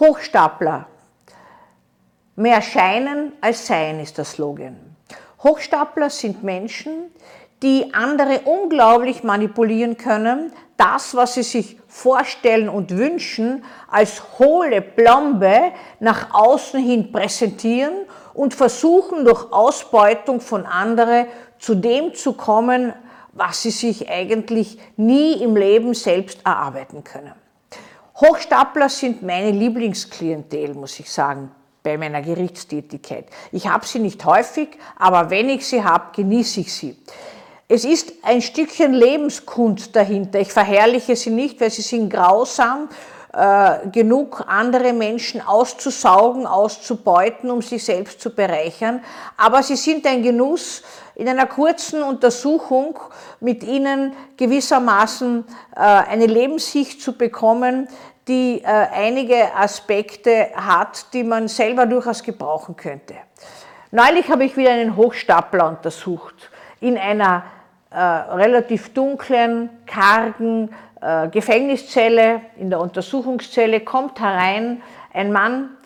Hochstapler. Mehr scheinen als sein ist der Slogan. Hochstapler sind Menschen, die andere unglaublich manipulieren können, das, was sie sich vorstellen und wünschen, als hohle Plombe nach außen hin präsentieren und versuchen durch Ausbeutung von anderen zu dem zu kommen, was sie sich eigentlich nie im Leben selbst erarbeiten können. Hochstapler sind meine Lieblingsklientel, muss ich sagen, bei meiner Gerichtstätigkeit. Ich habe sie nicht häufig, aber wenn ich sie habe, genieße ich sie. Es ist ein Stückchen Lebenskunst dahinter. Ich verherrliche sie nicht, weil sie sind grausam äh, genug, andere Menschen auszusaugen, auszubeuten, um sich selbst zu bereichern. Aber sie sind ein Genuss, in einer kurzen Untersuchung mit ihnen gewissermaßen äh, eine Lebenssicht zu bekommen, die äh, einige Aspekte hat, die man selber durchaus gebrauchen könnte. Neulich habe ich wieder einen Hochstapler untersucht in einer äh, relativ dunklen, kargen Gefängniszelle, in der Untersuchungszelle, kommt herein ein Mann,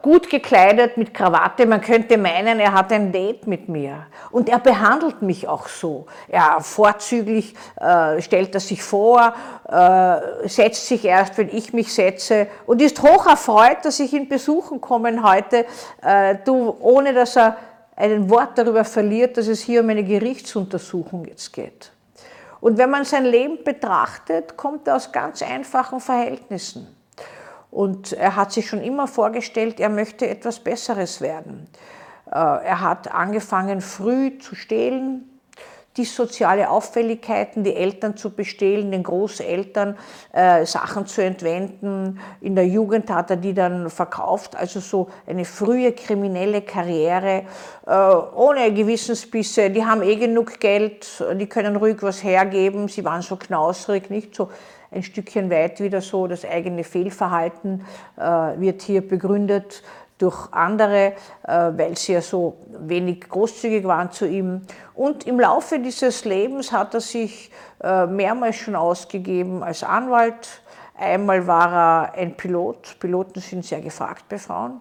gut gekleidet mit Krawatte. Man könnte meinen, er hat ein Date mit mir. Und er behandelt mich auch so. Ja, vorzüglich äh, stellt er sich vor, äh, setzt sich erst, wenn ich mich setze und ist hoch erfreut, dass ich ihn besuchen kommen heute, äh, du, ohne dass er ein Wort darüber verliert, dass es hier um eine Gerichtsuntersuchung jetzt geht. Und wenn man sein Leben betrachtet, kommt er aus ganz einfachen Verhältnissen. Und er hat sich schon immer vorgestellt, er möchte etwas Besseres werden. Äh, er hat angefangen, früh zu stehlen, die soziale Auffälligkeiten, die Eltern zu bestehlen, den Großeltern äh, Sachen zu entwenden. In der Jugend hat er die dann verkauft, also so eine frühe kriminelle Karriere äh, ohne Gewissensbisse. Die haben eh genug Geld, die können ruhig was hergeben, sie waren so knausrig, nicht so ein Stückchen weit wieder so, das eigene Fehlverhalten äh, wird hier begründet durch andere, äh, weil sie ja so wenig großzügig waren zu ihm. Und im Laufe dieses Lebens hat er sich äh, mehrmals schon ausgegeben als Anwalt. Einmal war er ein Pilot, Piloten sind sehr gefragt bei Frauen.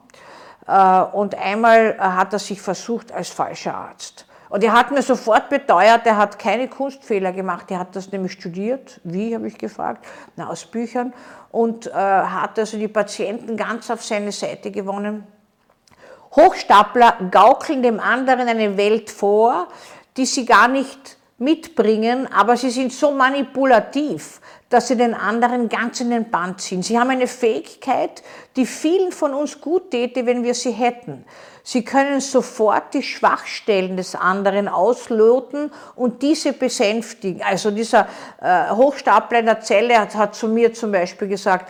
Äh, und einmal hat er sich versucht als falscher Arzt. Und er hat mir sofort beteuert, er hat keine Kunstfehler gemacht. Er hat das nämlich studiert. Wie, habe ich gefragt? Na, aus Büchern. Und äh, hat also die Patienten ganz auf seine Seite gewonnen. Hochstapler gaukeln dem anderen eine Welt vor, die sie gar nicht mitbringen, aber sie sind so manipulativ, dass sie den anderen ganz in den Band ziehen. Sie haben eine Fähigkeit, die vielen von uns gut täte, wenn wir sie hätten. Sie können sofort die Schwachstellen des anderen ausloten und diese besänftigen. Also dieser äh, Hochstapler in der Zelle hat, hat zu mir zum Beispiel gesagt,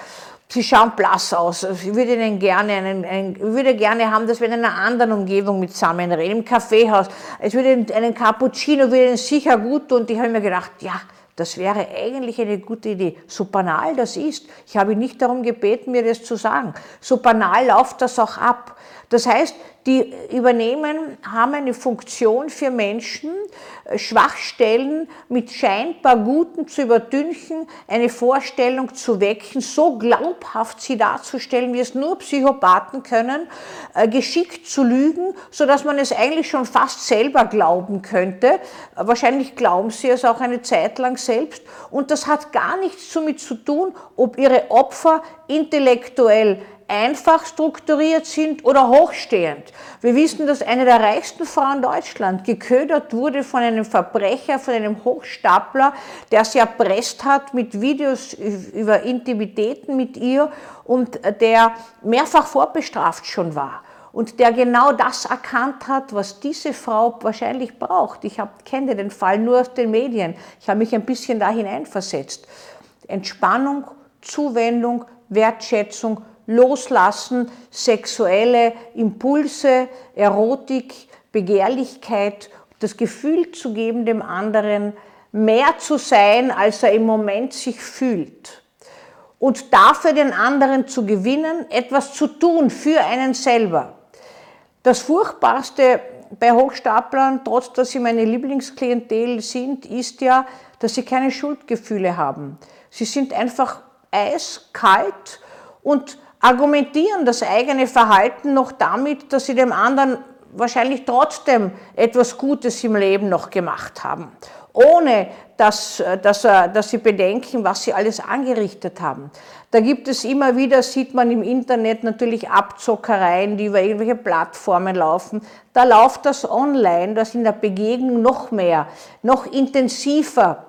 Sie schauen blass aus. Ich würde Ihnen gerne, einen, einen, ich würde gerne haben, dass wir in einer anderen Umgebung mit zusammenreden, im Kaffeehaus. Ich würde einen Cappuccino, würde Ihnen sicher gut tun. Und ich habe mir gedacht, ja, das wäre eigentlich eine gute Idee. So banal das ist. Ich habe nicht darum gebeten, mir das zu sagen. So banal läuft das auch ab. Das heißt, die übernehmen, haben eine Funktion für Menschen, äh, Schwachstellen mit scheinbar Guten zu überdünchen, eine Vorstellung zu wecken, so glaubhaft sie darzustellen, wie es nur Psychopathen können, äh, geschickt zu lügen, so dass man es eigentlich schon fast selber glauben könnte. Wahrscheinlich glauben sie es auch eine Zeit lang selbst. Und das hat gar nichts damit zu tun, ob ihre Opfer intellektuell einfach strukturiert sind oder hochstehend. Wir wissen, dass eine der reichsten Frauen Deutschland geködert wurde von einem Verbrecher, von einem Hochstapler, der sie erpresst hat mit Videos über Intimitäten mit ihr und der mehrfach vorbestraft schon war und der genau das erkannt hat, was diese Frau wahrscheinlich braucht. Ich kenne den Fall nur aus den Medien. Ich habe mich ein bisschen da hineinversetzt. Entspannung, Zuwendung, Wertschätzung, Loslassen, sexuelle Impulse, Erotik, Begehrlichkeit, das Gefühl zu geben, dem anderen mehr zu sein, als er im Moment sich fühlt. Und dafür den anderen zu gewinnen, etwas zu tun für einen selber. Das Furchtbarste bei Hochstaplern, trotz dass sie meine Lieblingsklientel sind, ist ja, dass sie keine Schuldgefühle haben. Sie sind einfach eiskalt und argumentieren das eigene Verhalten noch damit, dass sie dem anderen wahrscheinlich trotzdem etwas Gutes im Leben noch gemacht haben, ohne dass, dass, dass sie bedenken, was sie alles angerichtet haben. Da gibt es immer wieder, sieht man im Internet natürlich Abzockereien, die über irgendwelche Plattformen laufen. Da läuft das online, das in der Begegnung noch mehr, noch intensiver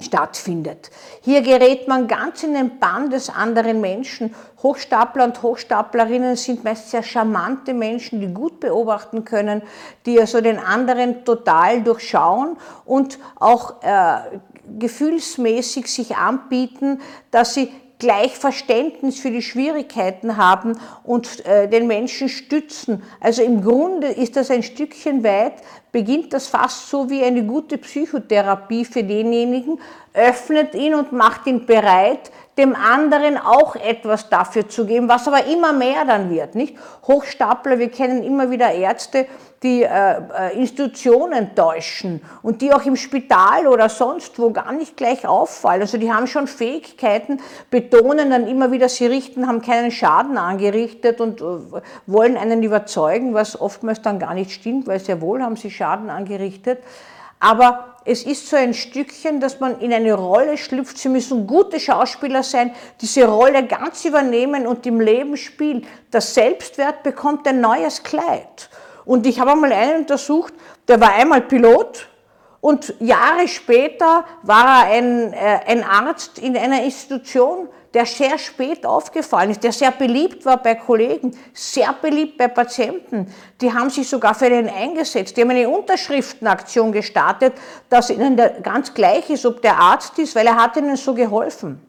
stattfindet. Hier gerät man ganz in den Bann des anderen Menschen. Hochstapler und Hochstaplerinnen sind meist sehr charmante Menschen, die gut beobachten können, die also den anderen total durchschauen und auch äh, gefühlsmäßig sich anbieten, dass sie gleich Verständnis für die Schwierigkeiten haben und äh, den Menschen stützen. Also im Grunde ist das ein Stückchen weit, beginnt das fast so wie eine gute Psychotherapie für denjenigen, öffnet ihn und macht ihn bereit, dem anderen auch etwas dafür zu geben, was aber immer mehr dann wird. Nicht? Hochstapler, wir kennen immer wieder Ärzte, die äh, äh, Institutionen täuschen und die auch im Spital oder sonst wo gar nicht gleich auffallen. Also die haben schon Fähigkeiten, betonen dann immer wieder, sie richten, haben keinen Schaden angerichtet und äh, wollen einen überzeugen, was oftmals dann gar nicht stimmt, weil sehr wohl haben sie Schaden angerichtet. Aber es ist so ein Stückchen, dass man in eine Rolle schlüpft. Sie müssen gute Schauspieler sein, diese Rolle ganz übernehmen und im Leben spielen. Das Selbstwert bekommt ein neues Kleid. Und ich habe einmal einen untersucht, der war einmal Pilot und Jahre später war er ein, äh, ein Arzt in einer Institution, der sehr spät aufgefallen ist, der sehr beliebt war bei Kollegen, sehr beliebt bei Patienten. Die haben sich sogar für den eingesetzt. Die haben eine Unterschriftenaktion gestartet, dass ihnen ganz gleich ist, ob der Arzt ist, weil er hat ihnen so geholfen.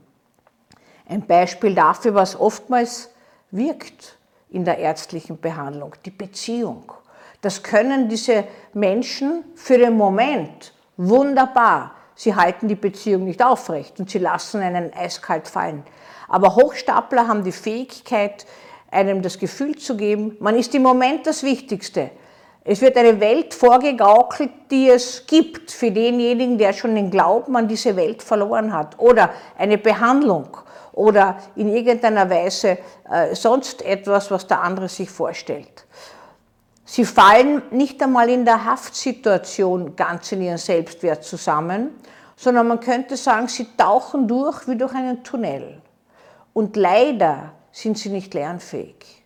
Ein Beispiel dafür, was oftmals wirkt in der ärztlichen Behandlung, die Beziehung. Das können diese Menschen für den Moment wunderbar. Sie halten die Beziehung nicht aufrecht und sie lassen einen eiskalt fallen. Aber Hochstapler haben die Fähigkeit, einem das Gefühl zu geben, man ist im Moment das Wichtigste. Es wird eine Welt vorgegaukelt, die es gibt für denjenigen, der schon den Glauben an diese Welt verloren hat. Oder eine Behandlung oder in irgendeiner Weise äh, sonst etwas, was der andere sich vorstellt. Sie fallen nicht einmal in der Haftsituation ganz in ihren Selbstwert zusammen, sondern man könnte sagen, sie tauchen durch wie durch einen Tunnel. Und leider sind sie nicht lernfähig.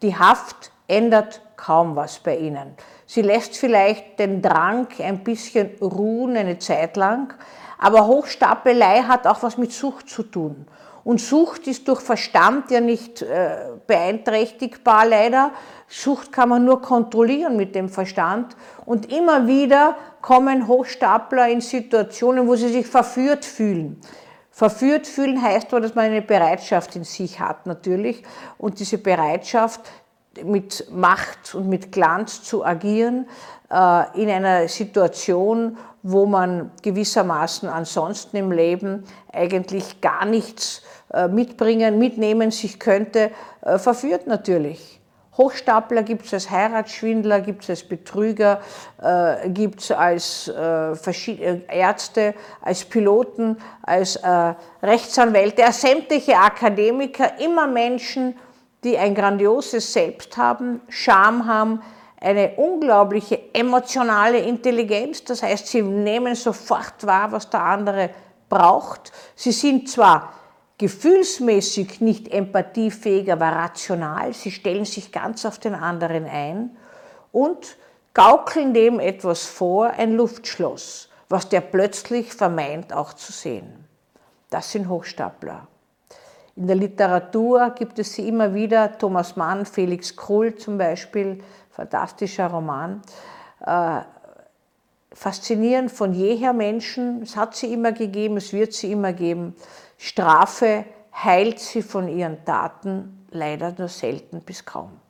Die Haft ändert kaum was bei ihnen. Sie lässt vielleicht den Drang ein bisschen ruhen eine Zeit lang, aber Hochstapelei hat auch was mit Sucht zu tun. Und Sucht ist durch Verstand ja nicht äh, beeinträchtigbar leider. Sucht kann man nur kontrollieren mit dem Verstand. Und immer wieder kommen Hochstapler in Situationen, wo sie sich verführt fühlen. Verführt fühlen heißt aber, dass man eine Bereitschaft in sich hat natürlich. Und diese Bereitschaft mit Macht und mit Glanz zu agieren in einer Situation, wo man gewissermaßen ansonsten im Leben eigentlich gar nichts äh, mitbringen, mitnehmen sich könnte, äh, verführt natürlich. Hochstapler gibt es als Heiratsschwindler, gibt es als Betrüger, äh, gibt es als äh, Ärzte, als Piloten, als äh, Rechtsanwälte, als sämtliche Akademiker, immer Menschen, die ein grandioses Selbst haben, Scham haben, eine unglaubliche emotionale Intelligenz, das heißt, sie nehmen sofort wahr, was der andere braucht. Sie sind zwar gefühlsmäßig nicht empathiefähig, aber rational. Sie stellen sich ganz auf den anderen ein und gaukeln dem etwas vor, ein Luftschloss, was der plötzlich vermeint auch zu sehen. Das sind Hochstapler. In der Literatur gibt es sie immer wieder, Thomas Mann, Felix Krull zum Beispiel, fantastischer Roman. Äh, faszinierend von jeher Menschen, es hat sie immer gegeben, es wird sie immer geben. Strafe heilt sie von ihren Taten leider nur selten bis kaum.